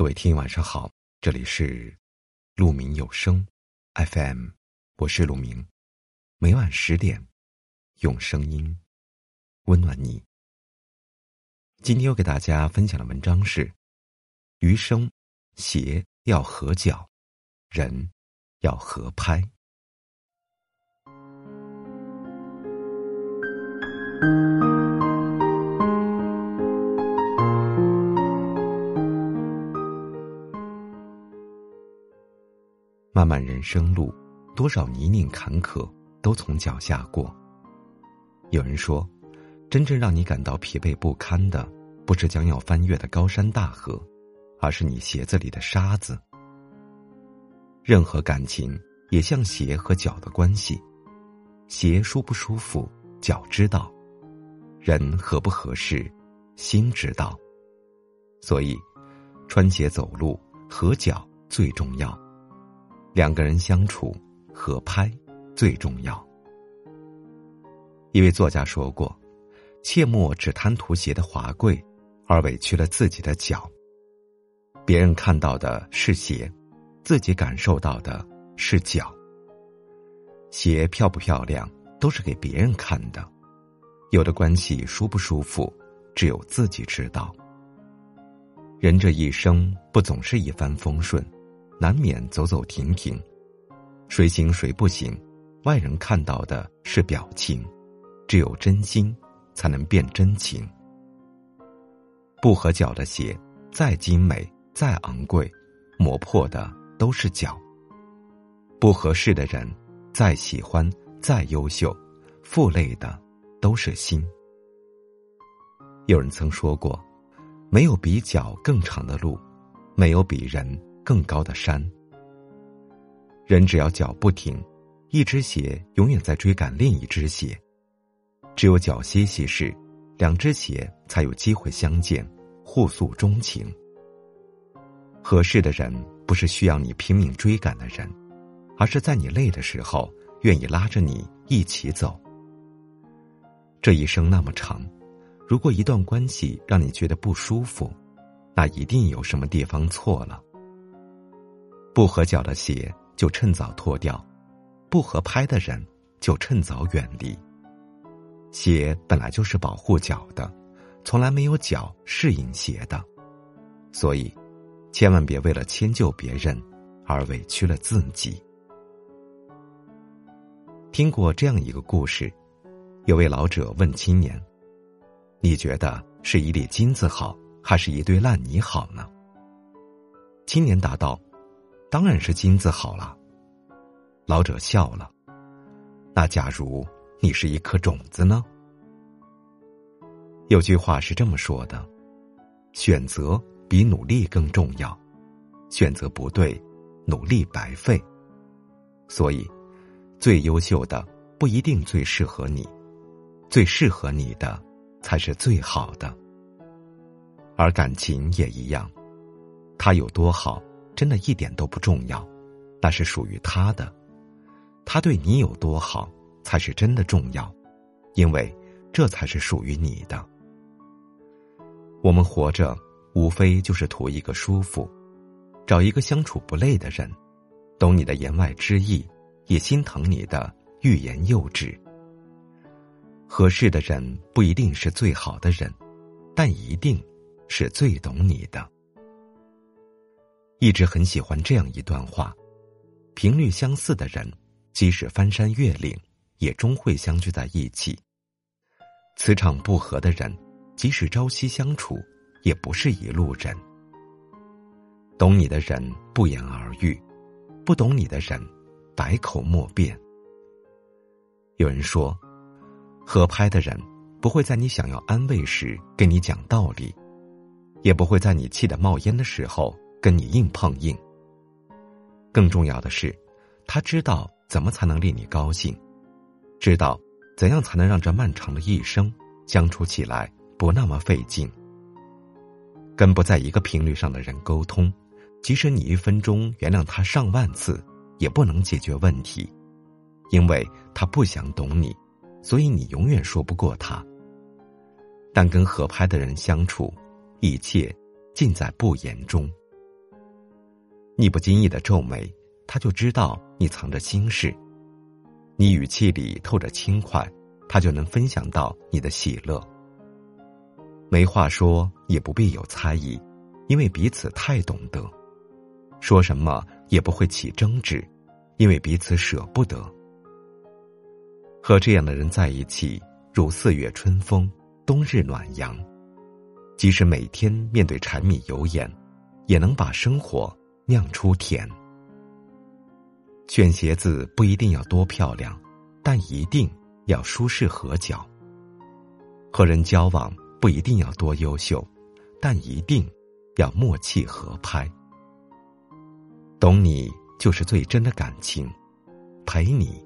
各位听友，晚上好，这里是鹿鸣有声 FM，我是鹿鸣，每晚十点用声音温暖你。今天要给大家分享的文章是：余生鞋要合脚，人要合拍。漫漫人生路，多少泥泞坎坷都从脚下过。有人说，真正让你感到疲惫不堪的，不是将要翻越的高山大河，而是你鞋子里的沙子。任何感情也像鞋和脚的关系，鞋舒不舒服，脚知道；人合不合适，心知道。所以，穿鞋走路合脚最重要。两个人相处，合拍最重要。一位作家说过：“切莫只贪图鞋的华贵，而委屈了自己的脚。别人看到的是鞋，自己感受到的是脚。鞋漂不漂亮，都是给别人看的；有的关系舒不舒服，只有自己知道。人这一生，不总是一帆风顺。”难免走走停停，谁行谁不行，外人看到的是表情，只有真心才能变真情。不合脚的鞋，再精美再昂贵，磨破的都是脚。不合适的人，再喜欢再优秀，负累的都是心。有人曾说过，没有比脚更长的路，没有比人。更高的山，人只要脚不停，一只鞋永远在追赶另一只鞋。只有脚歇息时，两只鞋才有机会相见，互诉衷情。合适的人不是需要你拼命追赶的人，而是在你累的时候愿意拉着你一起走。这一生那么长，如果一段关系让你觉得不舒服，那一定有什么地方错了。不合脚的鞋就趁早脱掉，不合拍的人就趁早远离。鞋本来就是保护脚的，从来没有脚适应鞋的，所以千万别为了迁就别人而委屈了自己。听过这样一个故事，有位老者问青年：“你觉得是一粒金子好，还是一堆烂泥好呢？”青年答道。当然是金子好了。老者笑了。那假如你是一颗种子呢？有句话是这么说的：选择比努力更重要。选择不对，努力白费。所以，最优秀的不一定最适合你，最适合你的才是最好的。而感情也一样，它有多好？真的一点都不重要，那是属于他的，他对你有多好才是真的重要，因为这才是属于你的。我们活着，无非就是图一个舒服，找一个相处不累的人，懂你的言外之意，也心疼你的欲言又止。合适的人不一定是最好的人，但一定是最懂你的。一直很喜欢这样一段话：频率相似的人，即使翻山越岭，也终会相聚在一起；磁场不合的人，即使朝夕相处，也不是一路人。懂你的人不言而喻，不懂你的人，百口莫辩。有人说，合拍的人不会在你想要安慰时跟你讲道理，也不会在你气得冒烟的时候。跟你硬碰硬。更重要的是，他知道怎么才能令你高兴，知道怎样才能让这漫长的一生相处起来不那么费劲。跟不在一个频率上的人沟通，即使你一分钟原谅他上万次，也不能解决问题，因为他不想懂你，所以你永远说不过他。但跟合拍的人相处，一切尽在不言中。你不经意的皱眉，他就知道你藏着心事；你语气里透着轻快，他就能分享到你的喜乐。没话说，也不必有猜疑，因为彼此太懂得；说什么也不会起争执，因为彼此舍不得。和这样的人在一起，如四月春风，冬日暖阳。即使每天面对柴米油盐，也能把生活酿出甜。选鞋子不一定要多漂亮，但一定要舒适合脚。和人交往不一定要多优秀，但一定要默契合拍。懂你就是最真的感情，陪你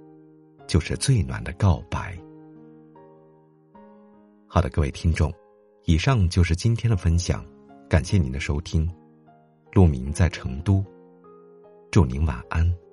就是最暖的告白。好的，各位听众。以上就是今天的分享，感谢您的收听。陆明在成都，祝您晚安。